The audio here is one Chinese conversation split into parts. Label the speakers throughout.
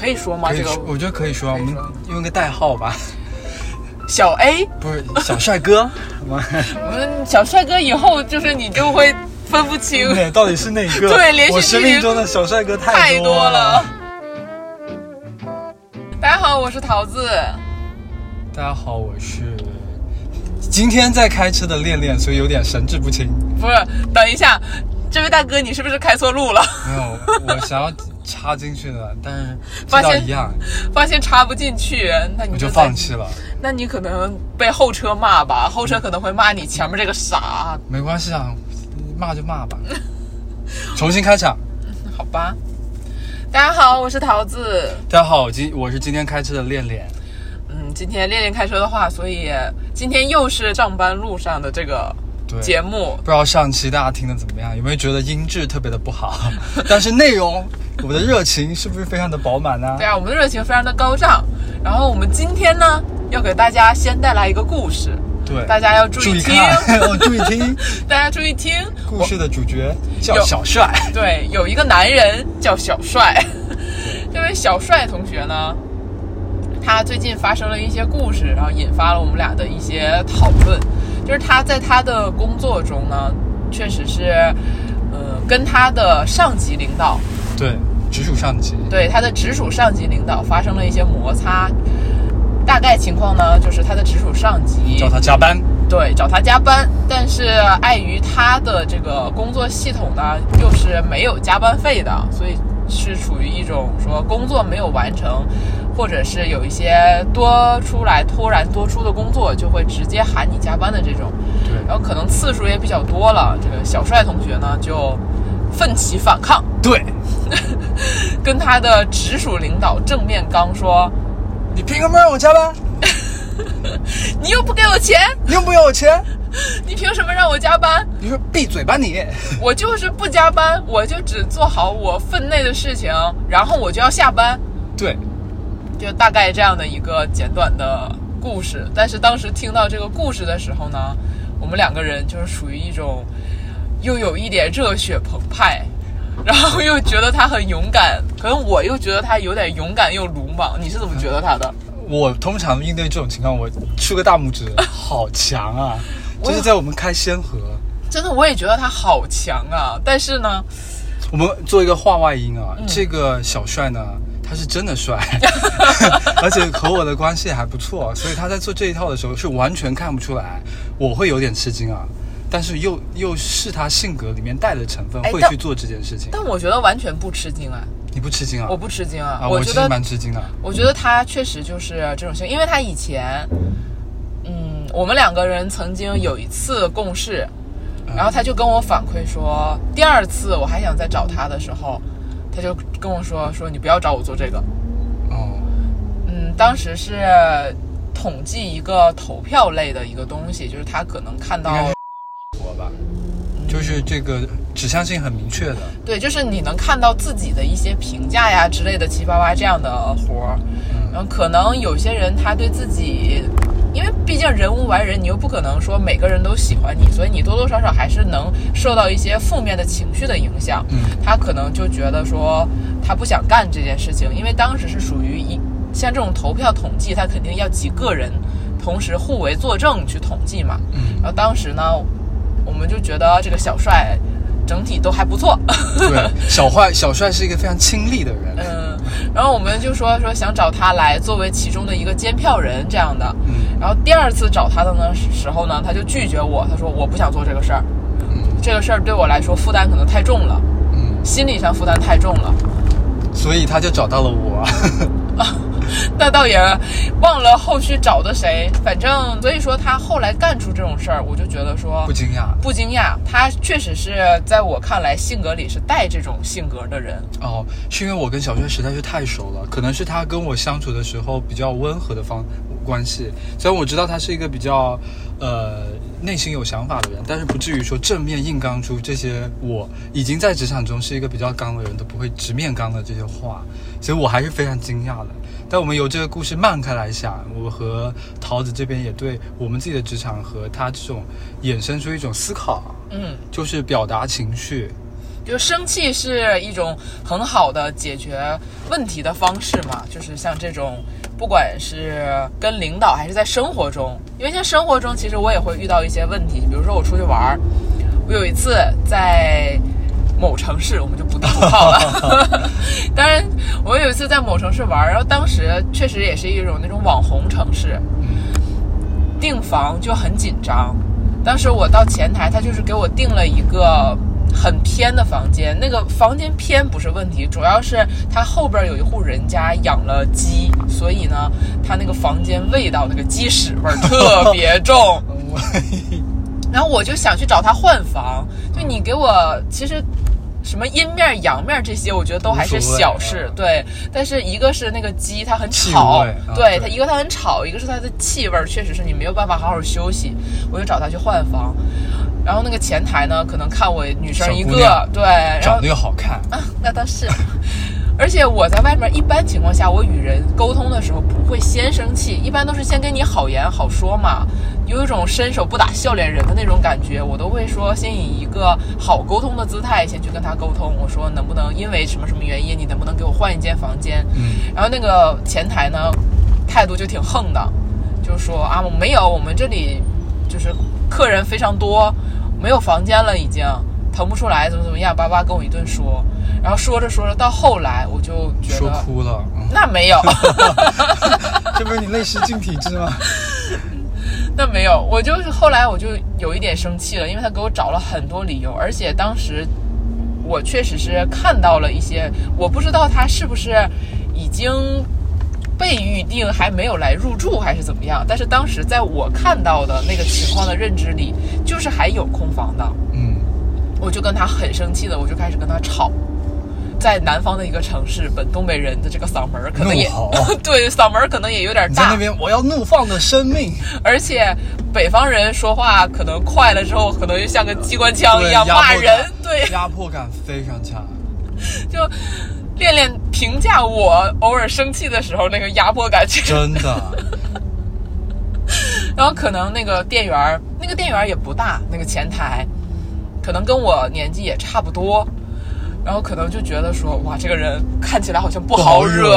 Speaker 1: 可以说吗？这个
Speaker 2: 我觉得可以说，我们用个代号吧，
Speaker 1: 小 A，
Speaker 2: 不是小帅哥，
Speaker 1: 我们小帅哥以后就是你就会分不清。
Speaker 2: 对，到底是哪个？
Speaker 1: 对连续
Speaker 2: 我生
Speaker 1: 剧
Speaker 2: 命中的小帅哥
Speaker 1: 太
Speaker 2: 太
Speaker 1: 多
Speaker 2: 了
Speaker 1: 了。。大家好，我是桃子。
Speaker 2: 大家好，我是今天在开车的恋恋，所以有点神志不清。
Speaker 1: 不是，等一下，这位大哥，你是不是开错路了？
Speaker 2: 没有，我想要插进去的，但是
Speaker 1: 发现
Speaker 2: 一样，
Speaker 1: 发现插不进去，那你
Speaker 2: 我就放弃了。
Speaker 1: 那你可能被后车骂吧，后车可能会骂你前面这个傻，
Speaker 2: 没关系啊，骂就骂吧。重新开场。
Speaker 1: 好吧？大家好，我是桃子。
Speaker 2: 大家好，我今我是今天开车的恋恋。
Speaker 1: 嗯，今天练练开车的话，所以今天又是上班路上的这个
Speaker 2: 对，
Speaker 1: 节目。
Speaker 2: 不知道上期大家听的怎么样？有没有觉得音质特别的不好？但是内容，我们的热情是不是非常的饱满呢？
Speaker 1: 对啊，我们的热情非常的高涨。然后我们今天呢，要给大家先带来一个故事，
Speaker 2: 对，
Speaker 1: 大家要注
Speaker 2: 注意
Speaker 1: 意听，
Speaker 2: 注意听。
Speaker 1: 大家注意听。
Speaker 2: 故事的主角叫小帅。
Speaker 1: 对，有一个男人叫小帅，这位小帅同学呢，他最近发生了一些故事，然后引发了我们俩的一些讨论。就是他在他的工作中呢，确实是，呃，跟他的上级领导，
Speaker 2: 对，直属上级。
Speaker 1: 对他的直属上级领导发生了一些摩擦。大概情况呢，就是他的直属上级
Speaker 2: 找他加班。
Speaker 1: 对，找他加班，但是碍于他的这个工作系统呢，又是没有加班费的，所以是处于一种说工作没有完成，或者是有一些多出来突然多出的工作，就会直接喊你加班的这种，
Speaker 2: 对，
Speaker 1: 然后可能次数也比较多了。这个小帅同学呢，就奋起反抗，
Speaker 2: 对，
Speaker 1: 跟他的直属领导正面刚说
Speaker 2: 你凭什么让我加班？：“
Speaker 1: 你又不给我钱，
Speaker 2: 你又不要我钱？
Speaker 1: 你凭什么让我加班？”
Speaker 2: 你说闭嘴吧你！
Speaker 1: 我就是不加班，我就只做好我分内的事情，然后我就要下班，
Speaker 2: 对，
Speaker 1: 就大概这样的一个简短的故事。但是当时听到这个故事的时候呢，我们两个人就是属于一种又有一点热血澎湃，然后又觉得他很勇敢，可能我又觉得他有点勇敢又鲁莽。你是怎么觉得他的？
Speaker 2: 我通常应对这种情况，我竖个大拇指，好强啊！就是在我们开先河。
Speaker 1: 真的，我也觉得他好强啊！但是呢，
Speaker 2: 我们做一个话外音
Speaker 1: 嗯
Speaker 2: 啊，这个小帅呢，他是真的帅，而且和我的关系还不错，所以他在做这一套的时候是完全看不出来，我会有点吃惊啊。但是又又是他性格里面带的成分，会去做这件事情。
Speaker 1: 但我觉得完全不吃惊啊！
Speaker 2: 你不吃惊啊？
Speaker 1: 我不吃惊啊！
Speaker 2: 啊，我
Speaker 1: 觉得
Speaker 2: 蛮吃惊的。
Speaker 1: 我觉得他确实就是这种性，因为他以前，嗯，我们两个人曾经有一次共事，然后他就跟我反馈说，第二次我还想再找他的时候，他就跟我说说你不要找我做这个，
Speaker 2: 哦，
Speaker 1: 嗯，当时是统计一个投票类的一个东西，就是他可能看到
Speaker 2: 吧，就是这个指向性很明确的。
Speaker 1: 对，就是你能看到自己的一些评价呀之类的七八八这样的活儿，嗯可能有些人他对自己，因为毕竟人无完人，你又不可能说每个人都喜欢你，所以你多多少少还是能受到一些负面的情绪的影响。
Speaker 2: 嗯
Speaker 1: 他可能就觉得说他不想干这件事情，因为当时是属于一像这种投票统计，他肯定要几个人同时互为作证去统计嘛。
Speaker 2: 嗯，
Speaker 1: 然后当时呢，我们就觉得这个小帅整体都还不错。
Speaker 2: 对，小坏小帅是一个非常亲力的人。
Speaker 1: 嗯，然后我们就说说想找他来作为其中的一个监票人这样的。
Speaker 2: 嗯
Speaker 1: 然后第二次找他的呢时候呢，他就拒绝我，他说我不想做这个事儿，
Speaker 2: 嗯
Speaker 1: 这个事儿对我来说负担可能太重了，
Speaker 2: 嗯，
Speaker 1: 心理上负担太重了。
Speaker 2: 所以他就找到了我。
Speaker 1: 那倒也忘了后续找的谁，反正所以说他后来干出这种事儿，我就觉得说
Speaker 2: 不惊讶
Speaker 1: 不惊讶，他确实是在我看来性格里是带这种性格的人。
Speaker 2: 哦，是因为我跟小帅实在是太熟了，可能是他跟我相处的时候比较温和的方关系。虽然我知道他是一个比较呃内心有想法的人，但是不至于说正面硬刚出这些我已经在职场中是一个比较刚的人都不会直面刚的这些话，所以我还是非常惊讶的。但我们由这个故事漫开来想，我和桃子这边也对我们自己的职场和他这种衍生出一种思考，
Speaker 1: 嗯，
Speaker 2: 就是表达情绪，
Speaker 1: 就生气是一种很好的解决问题的方式嘛，就是像这种，不管是跟领导还是在生活中，因为像生活中，其实我也会遇到一些问题，比如说我出去玩儿，我有一次在某城市，我们就不地图炮了。当然，我有一次在某城市玩儿，然后当时确实也是一种那种网红城市，订房就很紧张。当时我到前台，他就是给我订了一个很偏的房间。那个房间偏不是问题，主要是他后边有一户人家养了鸡，所以呢，他那个房间味道那个鸡屎味儿特别重。然后我就想去找他换房，就你给我其实。什么阴面阳面这些，我觉得都还是小事，对。但是一个是那个鸡，它很吵，对它一个它很吵，一个是它的气味，确实是你没有办法好好休息。我就找他去换房，然后那个前台呢，可能看我女生一个，对，
Speaker 2: 长得又好看
Speaker 1: 啊，那倒是。而且我在外面一般情况下，我与人沟通的时候不会先生气，一般都是先跟你好言好说嘛，有一种伸手不打笑脸人的那种感觉，我都会说先以一个好沟通的姿态先去跟他沟通，我说能不能因为什么什么原因，你能不能给我换一间房间？
Speaker 2: 嗯，
Speaker 1: 然后那个前台呢，态度就挺横的，就说啊，我没有，我们这里就是客人非常多，没有房间了，已经腾不出来，怎么怎么样，叭叭跟我一顿说。然后说着说着，到后来我就觉得
Speaker 2: 说哭了。
Speaker 1: 那没有，
Speaker 2: 这不是你内视镜体质吗？
Speaker 1: 那没有，我就是后来我就有一点生气了，因为他给我找了很多理由，而且当时我确实是看到了一些，我不知道他是不是已经被预定，还没有来入住，还是怎么样。但是当时在我看到的那个情况的认知里，就是还有空房的。
Speaker 2: 嗯，
Speaker 1: 我就跟他很生气的，我就开始跟他吵。在南方的一个城市，本东北人的这个嗓门可能也 对嗓门可能也有点
Speaker 2: 大。在那边，我要怒放的生命。
Speaker 1: 而且北方人说话可能快了之后，可能就像个机关枪一样骂人，对，
Speaker 2: 压迫感非常强。
Speaker 1: 就练练评价我偶尔生气的时候那个压迫感，
Speaker 2: 真的。
Speaker 1: 然后可能那个店员，那个店员也不大，那个前台可能跟我年纪也差不多。然后可能就觉得说，哇，这个人看起来好像不好惹，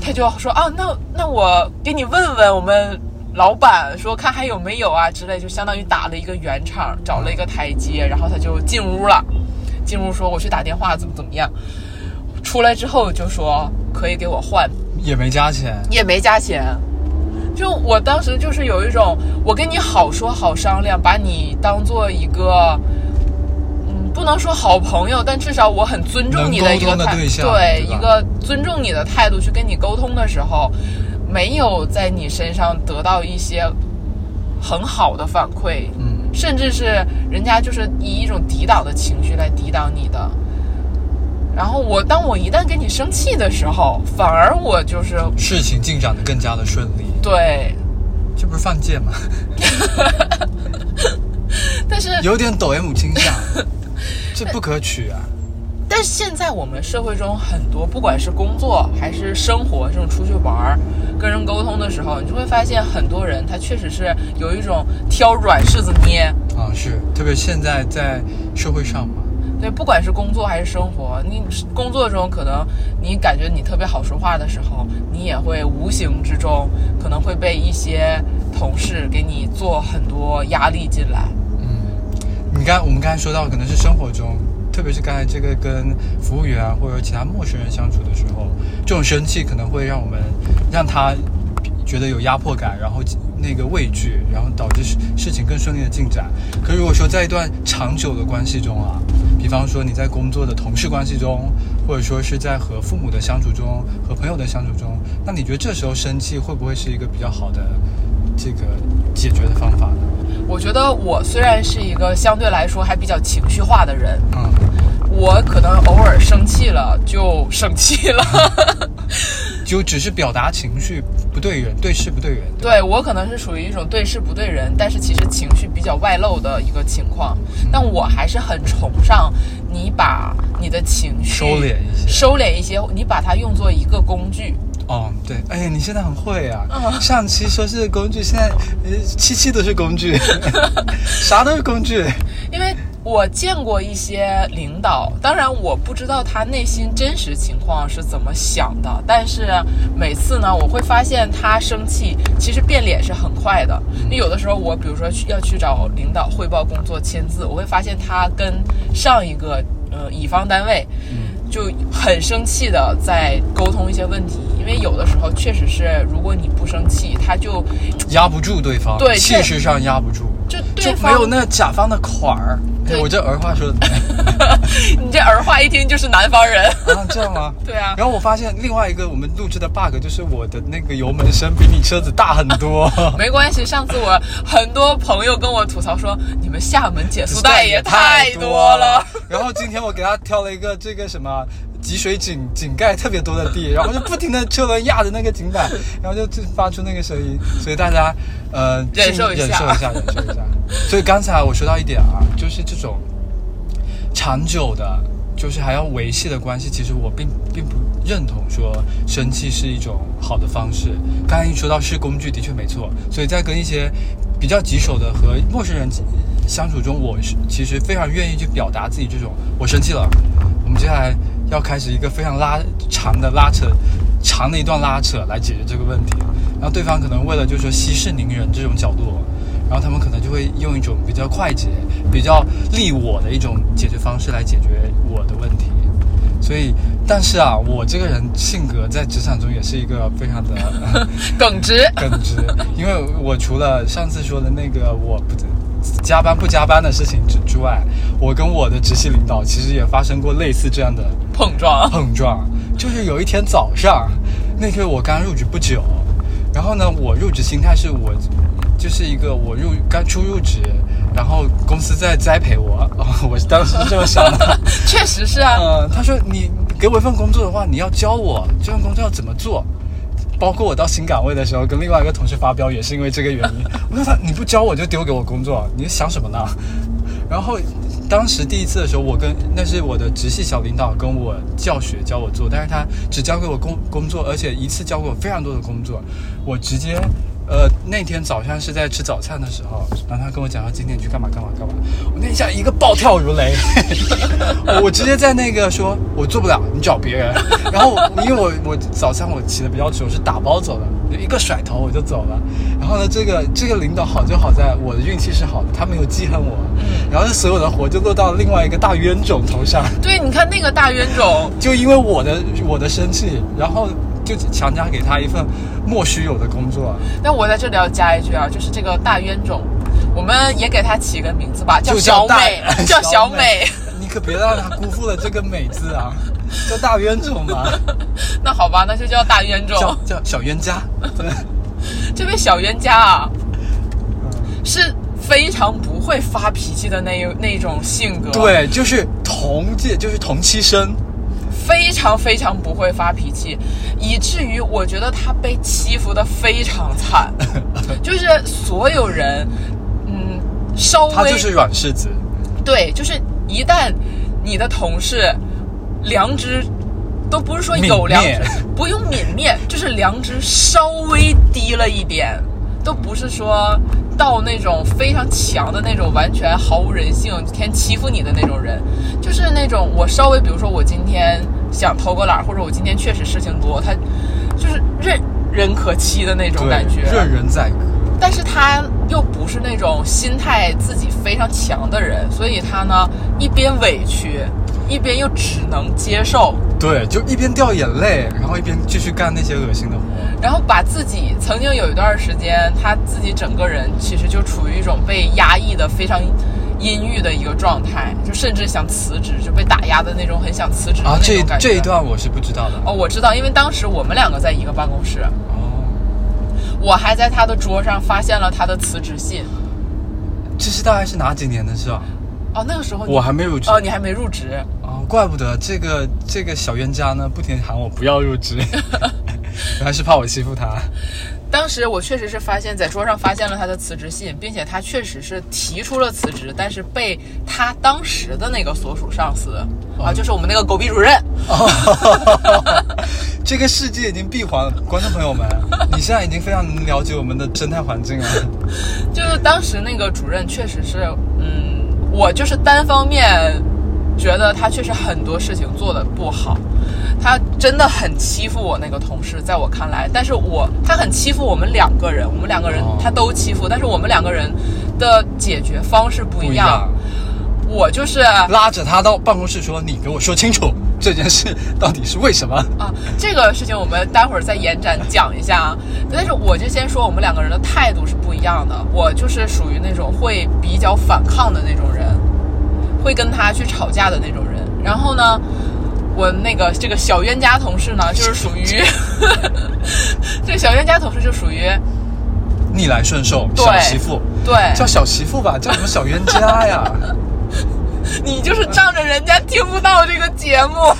Speaker 1: 他就说啊，那那我给你问问我们老板，说看还有没有啊之类，就相当于打了一个圆场，找了一个台阶，然后他就进屋了，进屋说我去打电话怎么怎么样，出来之后就说可以给我换，
Speaker 2: 也没加钱，
Speaker 1: 也没加钱，就我当时就是有一种，我跟你好说好商量，把你当做一个。不能说好朋友，但至少我很尊重你的一个态，
Speaker 2: 对
Speaker 1: 一个尊重你的态度去跟你沟通的时候，没有在你身上得到一些很好的反馈，
Speaker 2: 嗯，
Speaker 1: 甚至是人家就是以一种抵挡的情绪来抵挡你的。然后我当我一旦跟你生气的时候，反而我就是
Speaker 2: 事情进展的更加的顺利。
Speaker 1: 对，
Speaker 2: 这不是犯贱吗？
Speaker 1: 但是
Speaker 2: 有点抖 M 倾向。这不可取啊！
Speaker 1: 但是现在我们社会中很多，不管是工作还是生活，这种出去玩儿、跟人沟通的时候，你就会发现很多人他确实是有一种挑软柿子捏
Speaker 2: 啊。是，特别现在在社会上嘛。
Speaker 1: 对，不管是工作还是生活，你工作中可能你感觉你特别好说话的时候，你也会无形之中可能会被一些同事给你做很多压力进来。
Speaker 2: 你刚我们刚才说到，可能是生活中，特别是刚才这个跟服务员或者其他陌生人相处的时候，这种生气可能会让我们让他觉得有压迫感，然后那个畏惧，然后导致事事情更顺利的进展。可如果说在一段长久的关系中啊，比方说你在工作的同事关系中，或者说是在和父母的相处中、和朋友的相处中，那你觉得这时候生气会不会是一个比较好的这个解决的方法呢？
Speaker 1: 我觉得我虽然是一个相对来说还比较情绪化的人，
Speaker 2: 嗯，
Speaker 1: 我可能偶尔生气了就生气了，
Speaker 2: 就只是表达情绪不对人，对事不对人。
Speaker 1: 对我可能是属于一种对事不对人，但是其实情绪比较外露的一个情况。但我还是很崇尚你把你的情绪
Speaker 2: 收敛一些，
Speaker 1: 收敛一些，你把它用作一个工具。
Speaker 2: 哦，对，哎，你现在很会啊！上期说是工具，现在呃，七七都是工具，啥都是工具。
Speaker 1: 因为我见过一些领导，当然我不知道他内心真实情况是怎么想的，但是每次呢，我会发现他生气，其实变脸是很快的。你有的时候，我比如说去要去找领导汇报工作签字，我会发现他跟上一个呃乙方单位。就很生气的在沟通一些问题，因为有的时候确实是，如果你不生气，他就
Speaker 2: 压不住对方，
Speaker 1: 对
Speaker 2: 气势上压不住，
Speaker 1: 就
Speaker 2: 就
Speaker 1: 对方
Speaker 2: 没有那甲方的款儿。我这儿话说的
Speaker 1: 你这儿话一听就是南方人。
Speaker 2: 啊，这样吗？
Speaker 1: 对啊
Speaker 2: 然后我发现另外一个我们录制的 bug 就是我的那个油门声比你车子大很多。
Speaker 1: 没关系，上次我很多朋友跟我吐槽说，你们厦门减速带也太多了。。
Speaker 2: 然后今天我给他挑了一个这个什么集水井井盖特别多的地，然后就不停的车轮压着那个井板，然后就就发出那个声音，所以大家呃
Speaker 1: 忍受一下
Speaker 2: 忍受一下，忍受一下。所以刚才我说到一点啊，就是这种长久的。就是还要维系的关系，其实我并并不认同说生气是一种好的方式。刚才一说到是工具，的确没错。所以在跟一些比较棘手的和陌生人相处中，我是其实非常愿意去表达自己这种我生气了。我们接下来要开始一个非常拉长的拉扯，长的一段拉扯来解决这个问题。然后对方可能为了就是说息事宁人这种角度，然后他们可能就会用一种比较快捷、比较利我的一种解决方式来解决我的问题。所以，但是啊，我这个人性格在职场中也是一个非常的
Speaker 1: 耿直，
Speaker 2: 耿直，因为我除了上次说的那个我不加班不加班的事情之之外，我跟我的直系领导其实也发生过类似这样的
Speaker 1: 碰撞。
Speaker 2: 碰撞。就是有一天早上，那个我刚入职不久，然后呢，我入职心态是我就是一个我入刚初入职，然后公司在栽培我，我当时是这么想的。
Speaker 1: 确实是啊，
Speaker 2: 呃，他说你给我一份工作的话，你要教我这份工作要怎么做。包括我到新岗位的时候，跟另外一个同事发飙，也是因为这个原因。我说他，你不教我就丢给我工作，你想什么呢？然后当时第一次的时候，我跟那是我的直系小领导跟我教学教我做，但是他只教给我工工作，而且一次教给我非常多的工作，我直接。呃，那天早上是在吃早餐的时候，然后他跟我讲说今天你去干嘛干嘛干嘛，我那一下一个暴跳如雷，我直接在那个说，我做不了，你找别人。然后因为我我早餐我起的比较迟，我是打包走的，一个甩头我就走了。然后呢，这个这个领导好就好在我的运气是好的，他没有记恨我，然后所有的活就落到另外一个大冤种头上，
Speaker 1: 对，你看那个大冤种，
Speaker 2: 就因为我的我的生气，然后就强加给他一份莫须有的工作。
Speaker 1: 那我在这里要加一句啊，就是这个大冤种，我们也给他起个名字吧，叫 小美，叫小美。
Speaker 2: 你可别让他辜负了这个美字啊，叫大冤种嘛，
Speaker 1: 那好吧，那就叫大冤种。
Speaker 2: 叫叫小冤家。对，
Speaker 1: 这位小冤家啊，是非常不会发脾气的那那种性格，，
Speaker 2: 对，就是同届，就是同期生。
Speaker 1: 非常非常不会发脾气，以至于我觉得他被欺负的非常惨，就是所有人，嗯，稍微
Speaker 2: 他就是软柿子，
Speaker 1: 对，就是一旦你的同事良知都不是说有良知，不用泯灭，就是良知稍微低了一点，都不是说到那种非常强的那种完全毫无人性、天欺负你的那种人，就是那种我稍微，比如说我今天想偷个懒，或者我今天确实事情多，他就是任人可欺的那种感觉，
Speaker 2: 任人宰割。
Speaker 1: 但是他又不是那种心态自己非常强的人，所以他呢一边委屈，一边又只能接受，
Speaker 2: 对，就一边掉眼泪，然后一边继续干那些恶心的活。
Speaker 1: 然后把自己曾经有一段时间，他自己整个人其实就处于一种被压抑的非常阴郁的一个状态，就甚至想辞职，就被打压的那种很想辞职的
Speaker 2: 啊，这
Speaker 1: 那种感觉。
Speaker 2: 这一段我是不知道的。
Speaker 1: 哦，我知道，因为当时我们两个在一个办公室，
Speaker 2: 哦，
Speaker 1: 我还在他的桌上发现了他的辞职信。
Speaker 2: 这是大概是哪几年的事啊？
Speaker 1: 哦，那个时候
Speaker 2: 我还没入职。
Speaker 1: 哦，你还没入职。
Speaker 2: 哦，怪不得这个这个小冤家呢，不停喊我不要入职，原来是怕我欺负他。
Speaker 1: 当时我确实是发现，在桌上发现了他的辞职信，并且他确实是提出了辞职，但是被他当时的那个所属上司、啊，就是我们那个狗逼主任，
Speaker 2: 这个世界已经闭环了，观众朋友们，你现在已经非常能了解我们的生态环境了。
Speaker 1: 就是当时那个主任确实是，嗯，我就是单方面觉得他确实很多事情做的不好，他真的很欺负我那个同事，在我看来，但是我他很欺负我们两个人，我们两个人
Speaker 2: 哦
Speaker 1: 他都欺负，但是我们两个人的解决方式不
Speaker 2: 不
Speaker 1: 一样。我就是
Speaker 2: 拉着他到办公室说：“你给我说清楚这件事到底是为什么
Speaker 1: 啊，这个事情我们待会儿再延展讲一下啊。但是我就先说，我们两个人的态度是不一样的。我就是属于那种会比较反抗的那种人，会跟他去吵架的那种人。然后呢，我那个这个小冤家同事呢，就是属于 这个小冤家同事就属于？”
Speaker 2: 逆来顺受，小媳妇
Speaker 1: 对
Speaker 2: 叫小媳妇吧，叫什么小冤家呀？
Speaker 1: 你就是仗着人家听不到这个节目。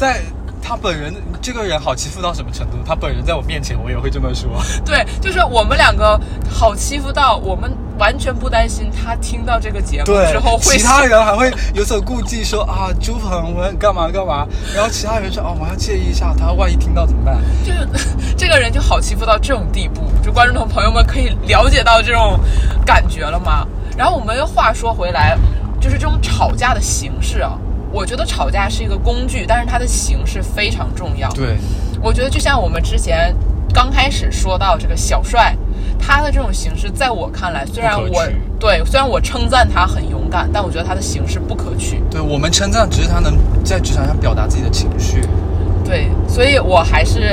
Speaker 2: 在他本人这个人好欺负到什么程度？他本人在我面前，我也会这么说。
Speaker 1: 对，就是我们两个好欺负到我们完全不担心他听到这个节目
Speaker 2: 对
Speaker 1: 之后，会
Speaker 2: 其他人还会有所顾忌，说啊，朱鹏我干嘛干嘛，然后其他人说哦，我要介意一下，他万一听到怎么办？
Speaker 1: 就是 这个人就好欺负到这种地步，就观众朋友们可以了解到这种感觉了吗？然后我们又话说回来，就是这种吵架的形式啊，我觉得吵架是一个工具，但是它的形式非常重要。
Speaker 2: 对，
Speaker 1: 我觉得就像我们之前刚开始说到这个小帅，他的这种形式，在我看来，虽然我对虽然我称赞他很勇敢，但我觉得他的形式不可取。
Speaker 2: 对我们称赞只是他能在职场上表达自己的情绪。
Speaker 1: 对，所以我还是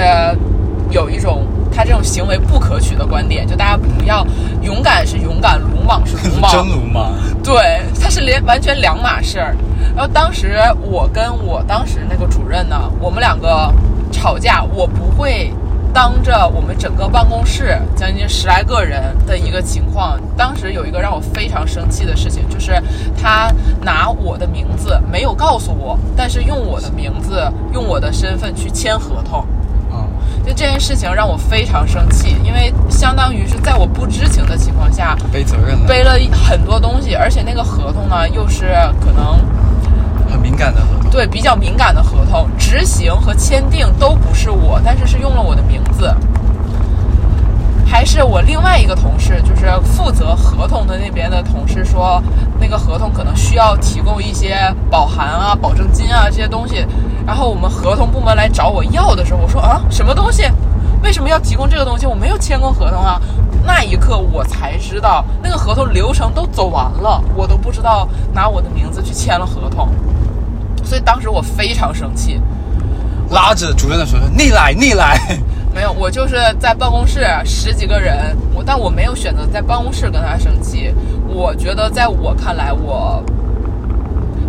Speaker 1: 有一种他这种行为不可取的观点，就大家不要勇敢是勇敢，鲁莽是鲁莽，
Speaker 2: 真鲁莽，
Speaker 1: 对，他是连完全两码事儿。然后当时我跟我当时那个主任呢，我们两个吵架，我不会当着我们整个办公室将近十来个人的一个情况。当时有一个让我非常生气的事情，就是他拿我的名字没有告诉我，但是用我的名字、用我的身份去签合同。
Speaker 2: 嗯，
Speaker 1: 就这件事情让我非常生气，因为相当于是在我不知情的情况下，
Speaker 2: 背责任了，
Speaker 1: 背了很多东西，而且那个合同呢，又是可能
Speaker 2: 很敏感的合同。
Speaker 1: 对比较敏感的合同，执行和签订都不是我，但是是用了我的名字，还是我另外一个同事，就是负责合同的那边的同事说，那个合同可能需要提供一些保函啊、保证金啊这些东西，然后我们合同部门来找我要的时候，我说啊，什么东西？为什么要提供这个东西？我没有签过合同啊！那一刻我才知道，那个合同流程都走完了，我都不知道拿我的名字去签了合同，所以当时我非常生气。
Speaker 2: 拉着主任的手说：“逆来，逆来。
Speaker 1: 没有，我就是在办公室十几个人，我但我没有选择在办公室跟他生气。我觉得在我看来，我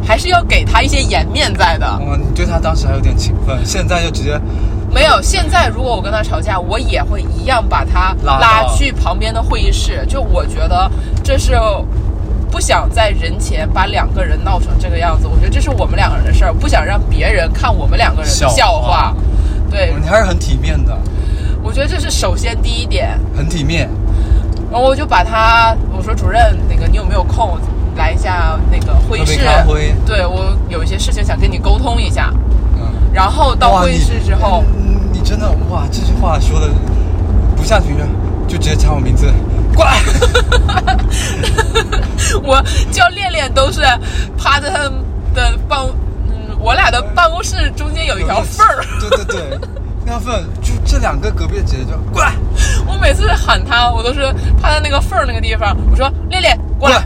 Speaker 1: 还是要给他一些颜面在的。
Speaker 2: 哦，你对他当时还有点情分，现在就直接
Speaker 1: 没有，现在如果我跟他吵架，我也会一样把他
Speaker 2: 拉
Speaker 1: 拉去旁边的会议室。就我觉得这是不想在人前把两个人闹成这个样子。我觉得这是我们两个人的事儿，不想让别人看我们两个人的
Speaker 2: 笑话。
Speaker 1: 对
Speaker 2: 哦，你还是很体面的，
Speaker 1: 我觉得这是首先第一点。
Speaker 2: 很体面。
Speaker 1: 然后我就把他，我说主任，那个你有没有空来一下那个会议室？对我有一些事情想跟你沟通一下。
Speaker 2: 嗯，
Speaker 1: 然后到会议室之后，
Speaker 2: 你真的哇，这句话说的不下去就直接抢我名字，过来。
Speaker 1: 我叫练练都是趴在他的办，嗯，我俩的办公室中间有一条缝儿。
Speaker 2: 对对对，那条缝儿就这两个隔壁的姐姐就过来
Speaker 1: 我每次喊他，我都是趴在那个缝儿那个地方，我说恋恋过来。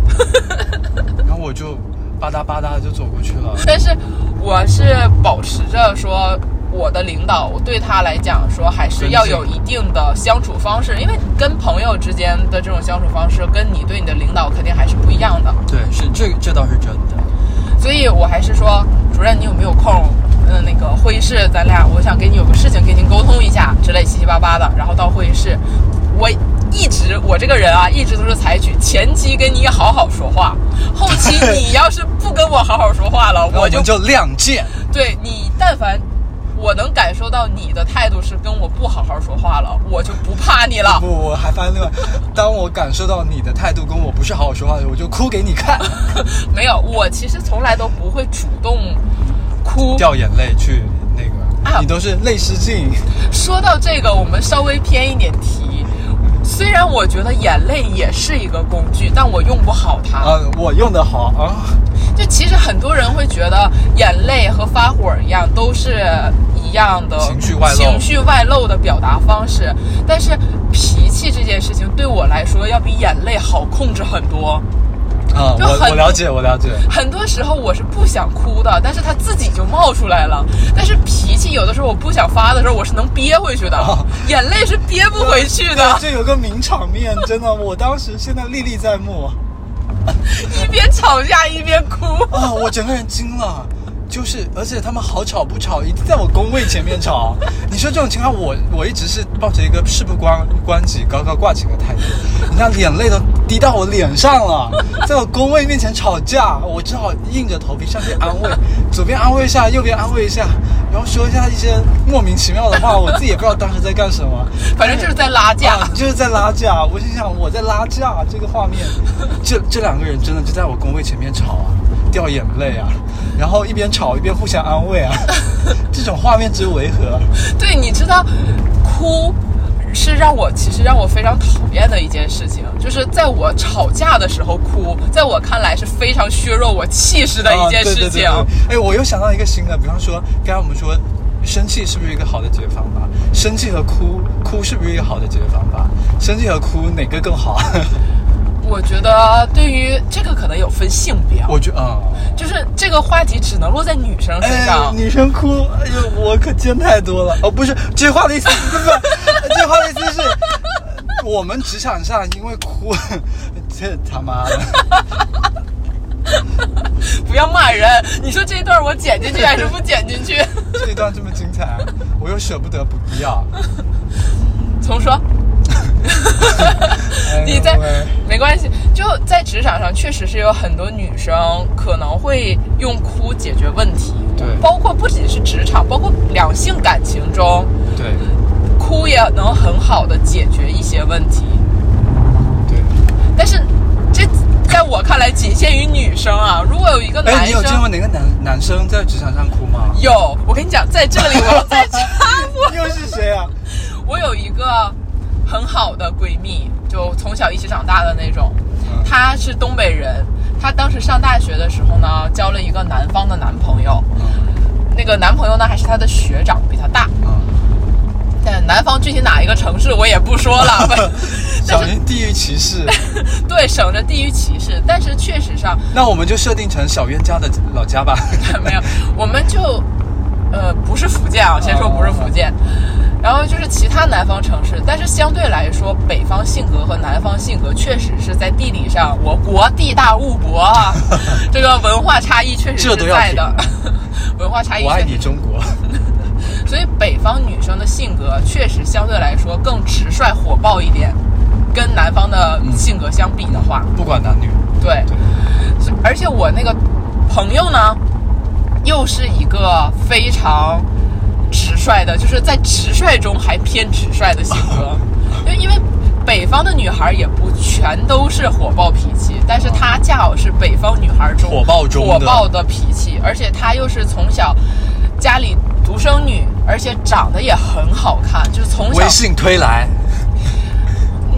Speaker 2: 然后我就吧嗒吧嗒就走过去了。
Speaker 1: 但是我是保持着说，我的领导，我对他来讲说，还是要有一定的相处方式，因为跟朋友之间的这种相处方式，跟你对你的领导肯定还是不一样的。
Speaker 2: 对，是这这倒是真的。
Speaker 1: 所以我还是说，主任，你有没有空？嗯，那个会议室，咱俩我想跟你有个事情跟您沟通一下，之类七七八八的。然后到会议室，我一直我这个人啊，一直都是采取前期跟你好好说话，好好说话了，
Speaker 2: 我
Speaker 1: 我就
Speaker 2: 亮剑。
Speaker 1: 对你，但凡我能感受到你的态度是跟我不好好说话了，我就不怕你了。
Speaker 2: 不，我还发现另外，当我感受到你的态度跟我不是好好说话的时候，我就哭给你看，
Speaker 1: 没有，我其实从来都不会主动哭。
Speaker 2: 掉眼泪去那个，
Speaker 1: 啊
Speaker 2: 你都是泪失禁。
Speaker 1: 说到这个，我们稍微偏一点题。虽然我觉得眼泪也是一个工具，但我用不好它。
Speaker 2: 嗯，我用的好啊，
Speaker 1: 就其实很多人会觉得眼泪和发火一样，都是一样的
Speaker 2: 情绪外露
Speaker 1: 情绪外露的表达方式。但是脾气这件事情对我来说，要比眼泪好控制很多。
Speaker 2: 啊，我我了解，我了解。
Speaker 1: 很多时候我是不想哭的，但是他自己就冒出来了。但是脾气有的时候我不想发的时候，我是能憋回去的，
Speaker 2: 哦
Speaker 1: 眼泪是憋不回去的。
Speaker 2: 这有个名场面，真的，我当时现在历历在目
Speaker 1: 一边吵架一边哭。
Speaker 2: 啊，我整个人惊了。就是，而且他们好吵不吵，一定在我工位前面吵。你说这种情况，我我一直是抱着一个事不关关己、高高挂起的态度。人家眼泪都滴到我脸上了，在我工位面前吵架，我只好硬着头皮上去安慰，左边安慰一下，右边安慰一下，然后说一下一些莫名其妙的话，我自己也不知道当时在干什么。
Speaker 1: 反正就是在拉架。
Speaker 2: 啊，就是在拉架。我心想我在拉架，这个画面，这这两个人真的就在我工位前面吵啊，掉眼泪啊，然后一边吵一边互相安慰啊，这种画面之违和。
Speaker 1: 对，你知道，哭是让我其实让我非常讨厌的一件事情，就是在我吵架的时候哭，在我看来是非常削弱我气势的一件事情。
Speaker 2: 对对对哎，我又想到一个新的，比方说，刚才我们说。生气是不是一个好的解决方法？生气和哭，哭是不是一个好的解决方法？生气和哭哪个更好？
Speaker 1: 我觉得对于这个可能有分性别，
Speaker 2: 我觉啊，
Speaker 1: 就是这个话题只能落在女生身
Speaker 2: 哎
Speaker 1: 上。，
Speaker 2: 女生哭，哎呦，我可见太多了。哦，不是，这话的意思不是，不是 这话的意思是，呃我们职场上因为哭，这他妈的，
Speaker 1: 不要骂人。你说这一段我剪进去还是不剪进去？
Speaker 2: 这一段这么精彩，我又舍不得不要。
Speaker 1: 重说。你在没关系，就在职场上，确实是有很多女生可能会用哭解决问题，
Speaker 2: 对
Speaker 1: 包括不仅是职场，包括两性感情中，
Speaker 2: 对
Speaker 1: 哭也能很好的解决一些问题。
Speaker 2: 对，
Speaker 1: 但是这在我看来仅限于女生啊，如果有一个男
Speaker 2: 哎，你有见过哪个男男生在职场上哭吗？
Speaker 1: 有，我跟你讲，在这里我要再插播。
Speaker 2: 又是谁啊？
Speaker 1: 我有一个很好的闺蜜，就从小一起长大的那种
Speaker 2: 嗯，
Speaker 1: 她是东北人。她当时上大学的时候呢，交了一个南方的男朋友，
Speaker 2: 嗯
Speaker 1: 那个男朋友呢还是她的学长，比她大。
Speaker 2: 嗯，
Speaker 1: 但南方具体哪一个城市我也不说了，
Speaker 2: 小心地域歧视。
Speaker 1: 对省着地域歧视。但是确实上
Speaker 2: 那我们就设定成小冤家的老家吧。
Speaker 1: 没有，我们就呃不是福建啊，先说不是福建，然后就是其他南方城市，但是相对来说，北方性格和南方性格确实是在地理上，我国地大物博啊，这个文化差异确实是在的，文化差异
Speaker 2: 我爱，你中国。
Speaker 1: 所以北方女生的性格确实相对来说更直率火爆一点，跟南方的性格相比的话，
Speaker 2: 不管男女。
Speaker 1: 对，而且我那个朋友呢，又是一个非常直率的，就是在直率中还偏直率的性格。因为因为北方的女孩也不全都是火爆脾气，但是她恰好是北方女孩中
Speaker 2: 火爆中的
Speaker 1: 火爆的脾气，而且她又是从小家里独生女，而且长得也很好看，就是从小
Speaker 2: 微信推来，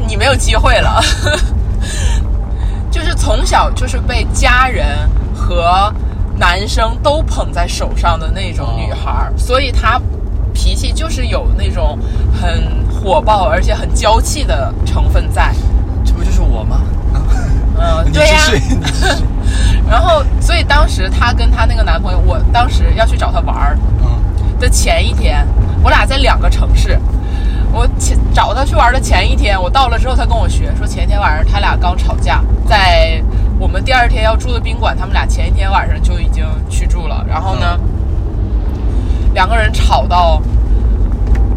Speaker 1: 你没有机会了。就是从小就是被家人和男生都捧在手上的那种女孩，所以她脾气就是有那种很火爆而且很娇气的成分在。
Speaker 2: 这不就是我吗？
Speaker 1: 嗯，
Speaker 2: 你
Speaker 1: 对呀。然后，所以当时她跟她那个男朋友，我当时要去找他玩儿，
Speaker 2: 嗯，
Speaker 1: 的前一天，我俩在两个城市。我前找他去玩的前一天，我到了之后，他跟我学说前一天晚上他俩刚吵架，在我们第二天要住的宾馆，他们俩前一天晚上就已经去住了。然后呢，两个人吵到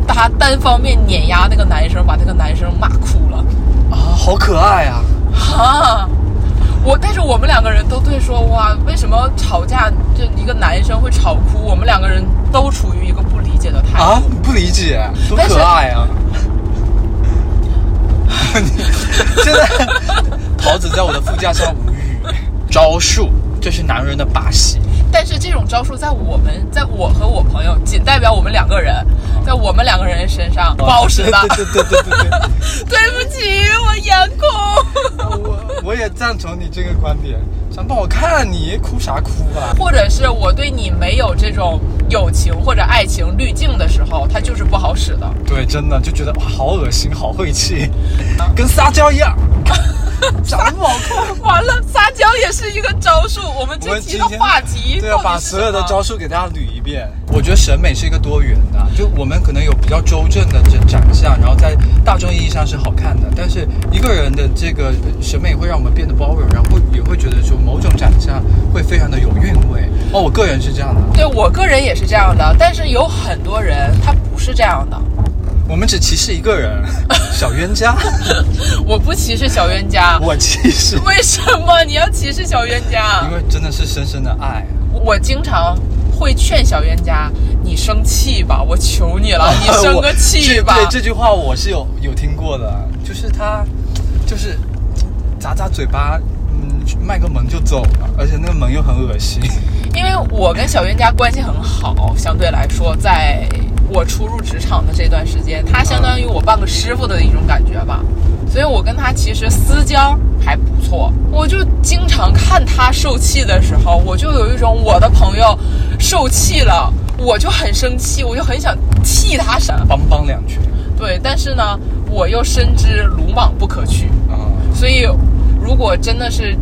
Speaker 1: 他单方面碾压那个男生，把那个男生骂哭了。
Speaker 2: 啊，好可爱啊！
Speaker 1: 哈，我但是我们两个人都对说哇，为什么吵架就一个男生会吵哭？我们两个人都处于一个不理解的态度。
Speaker 2: 啊，不理解，多可爱啊！你 现在桃子在我的副驾上无语，招数，这是男人的把戏。
Speaker 1: 但是这种招数在我们，在我和我朋友，仅代表我们两个人。在我们两个人身上不好使的。
Speaker 2: 对对对对对对。
Speaker 1: 对不起，我颜控。
Speaker 2: 我我也赞成你这个观点，想不好看你哭啥哭啊？
Speaker 1: 或者是我对你没有这种友情或者爱情滤镜的时候，它就是不好使的。
Speaker 2: 对，真的就觉得哇，好恶心，好晦气，跟撒娇一样。长得不好看，
Speaker 1: 完了，撒娇也是一个招数。我们这期的话题，
Speaker 2: 对，要把所有的招数给大家捋一遍。我觉得审美是一个多元的，就我们可能有比较周正的这长相，然后在大众意义上是好看的。但是一个人的这个审美会让我们变得包容，然后也会觉得说某种长相会非常的有韵味。哦，我个人是这样的，
Speaker 1: 对我个人也是这样的。但是有很多人他不是这样的。
Speaker 2: 我们只歧视一个人，小冤家。
Speaker 1: 我不歧视小冤家，
Speaker 2: 我歧视。
Speaker 1: 为什么你要歧视小冤家？
Speaker 2: 因为真的是深深的爱。
Speaker 1: 我经常会劝小冤家，你生气吧，我求你了，你生个气吧。
Speaker 2: 对这句话我是有有听过的，就是他，就是砸砸嘴巴，嗯，卖个萌就走了，而且那个萌又很恶心。
Speaker 1: 因为我跟小冤家关系很好，相对来说在。我初入职场的这段时间，他相当于我半个师傅的一种感觉吧，所以我跟他其实私交还不错。我就经常看他受气的时候，我就有一种我的朋友受气了，我就很生气，我就很想替他闪，
Speaker 2: 帮帮两拳。
Speaker 1: 对，但是呢，我又深知鲁莽不可取啊，所以如果真的是。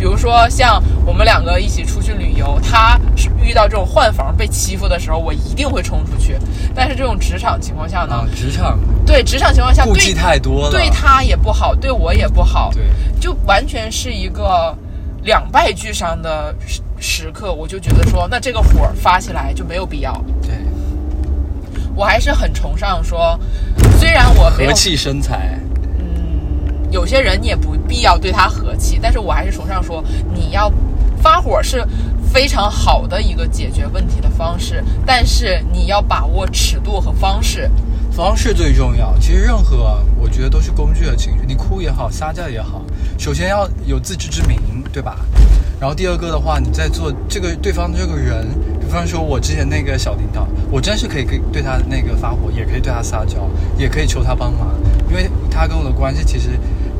Speaker 1: 比如说，像我们两个一起出去旅游，他是遇到这种换房被欺负的时候，我一定会冲出去。但是这种职场情况下呢？
Speaker 2: 职场
Speaker 1: 对职场情况下，
Speaker 2: 顾忌太多了，
Speaker 1: 对他也不好，对我也不好，
Speaker 2: 对，
Speaker 1: 就完全是一个两败俱伤的时时刻。我就觉得说，那这个火发起来就没有必要。
Speaker 2: 对，
Speaker 1: 我还是很崇尚说，虽然我
Speaker 2: 和气生财。
Speaker 1: 有些人你也不必要对他和气，但是我还是崇尚说，你要发火是非常好的一个解决问题的方式，但是你要把握尺度和方式，
Speaker 2: 方式最重要。其实任何我觉得都是工具的情绪，你哭也好，撒娇也好，首先要有自知之明，对吧？然后第二个的话，你在做这个对方这个人，比方说我之前那个小领导，我真是可以可以对他那个发火，也可以对他撒娇，也可以求他帮忙，因为他跟我的关系其实。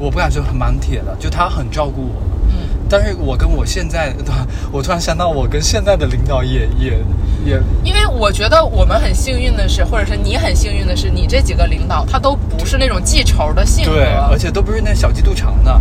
Speaker 2: 我不敢说很蛮铁的，就他很照顾我。嗯，但是我跟我现在的，我突然想到，我跟现在的领导也也也，
Speaker 1: 因为我觉得我们很幸运的是，或者是你很幸运的是，你这几个领导他都不是那种记仇的性格，
Speaker 2: 对，而且都不是那小鸡肚肠的。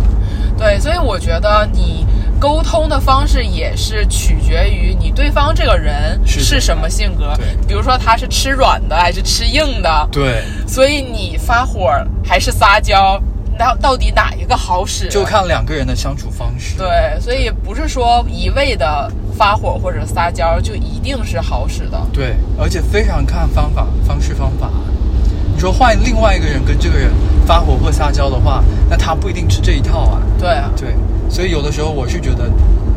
Speaker 1: 对，所以我觉得你沟通的方式也是取决于你对方这个人是什么性格。
Speaker 2: 对，
Speaker 1: 比如说他是吃软的还是吃硬的。
Speaker 2: 对，
Speaker 1: 所以你发火还是撒娇。到到底哪一个好使？
Speaker 2: 就看两个人的相处方式。
Speaker 1: 对，所以不是说一味的发火或者撒娇就一定是好使的。
Speaker 2: 对，而且非常看方法、方式、方法。你说换另外一个人跟这个人发火或撒娇的话，那他不一定吃这一套啊。
Speaker 1: 对啊，
Speaker 2: 对。所以有的时候我是觉得，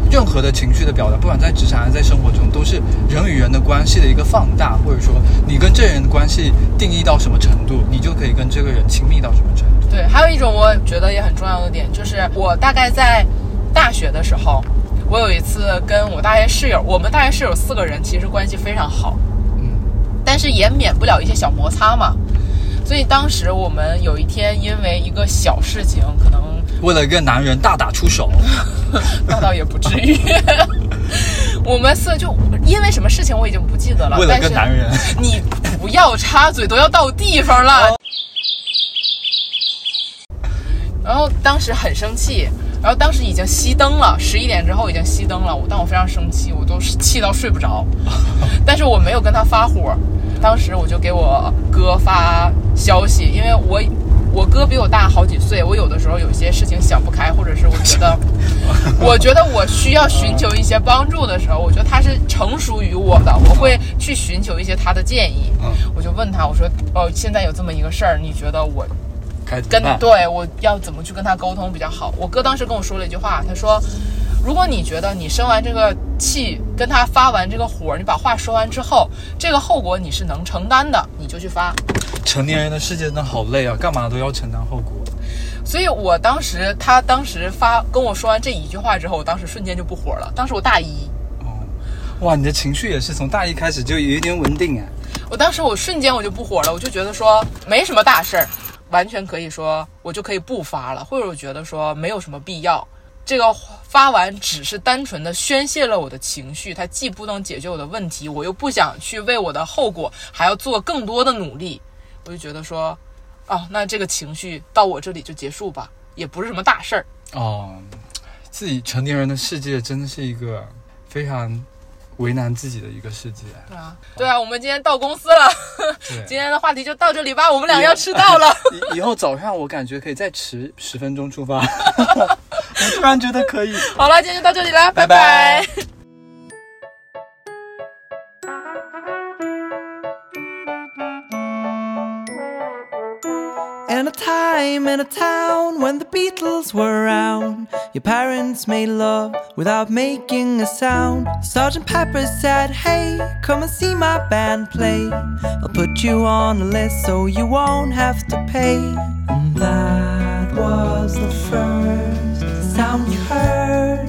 Speaker 2: 任何的情绪的表达，不管在职场还是在生活中，都是人与人的关系的一个放大，或者说你跟这人的关系定义到什么程度，你就可以跟这个人亲密到什么程度。
Speaker 1: 对，还有一种我觉得也很重要的点，就是我大概在大学的时候，我有一次跟我大学室友，我们大学室友四个人其实关系非常好，嗯，但是也免不了一些小摩擦嘛。所以当时我们有一天因为一个小事情，可能
Speaker 2: 为了一个男人大打出手，
Speaker 1: 那倒也不至于。我们四就因为什么事情我已经不记得了。
Speaker 2: 为了个男人，
Speaker 1: 你不要插嘴，都要到地方了。然后当时很生气，然后当时已经熄灯了，十一点之后已经熄灯了。我但我非常生气，我都是气到睡不着。但是我没有跟他发火，当时我就给我哥发消息，因为我我哥比我大好几岁，我有的时候有些事情想不开，或者是我觉得 我觉得我需要寻求一些帮助的时候，我觉得他是成熟于我的，我会去寻求一些他的建议。我就问他，我说哦，现在有这么一个事儿，你觉得我？跟对我要怎么去跟他沟通比较好？我哥当时跟我说了一句话，他说：“如果你觉得你生完这个气，跟他发完这个火，你把话说完之后，这个后果你是能承担的，你就去发。”
Speaker 2: 成年人的世界真的好累啊，干嘛都要承担后果。
Speaker 1: 所以我当时他当时发跟我说完这一句话之后，我当时瞬间就不火了。当时我大一。
Speaker 2: 哦，哇，你的情绪也是从大一开始就有一点稳定啊。
Speaker 1: 我当时我瞬间我就不火了，我就觉得说没什么大事儿，完全可以说我就可以不发了，或者我觉得说没有什么必要。这个发完只是单纯的宣泄了我的情绪，它既不能解决我的问题，我又不想去为我的后果还要做更多的努力，我就觉得说，哦，那这个情绪到我这里就结束吧，也不是什么大事儿。
Speaker 2: 哦，自己成年人的世界真的是一个非常为难自己的一个世界。
Speaker 1: 对啊，对啊，我们今天到公司了，
Speaker 2: 对
Speaker 1: 今天的话题就到这里吧，我们两个要迟到了。
Speaker 2: 以以后早上我感觉可以再迟十分钟出发，我突然觉得可以。
Speaker 1: 好了，今天就到这里了，拜
Speaker 2: 拜拜
Speaker 1: 拜
Speaker 3: time in a town when the Beatles were around, your parents made love without making a sound. Sergeant Pepper said, Hey, come and see my band play. I'll put you on a list so you won't have to pay. And that was the first sound you heard.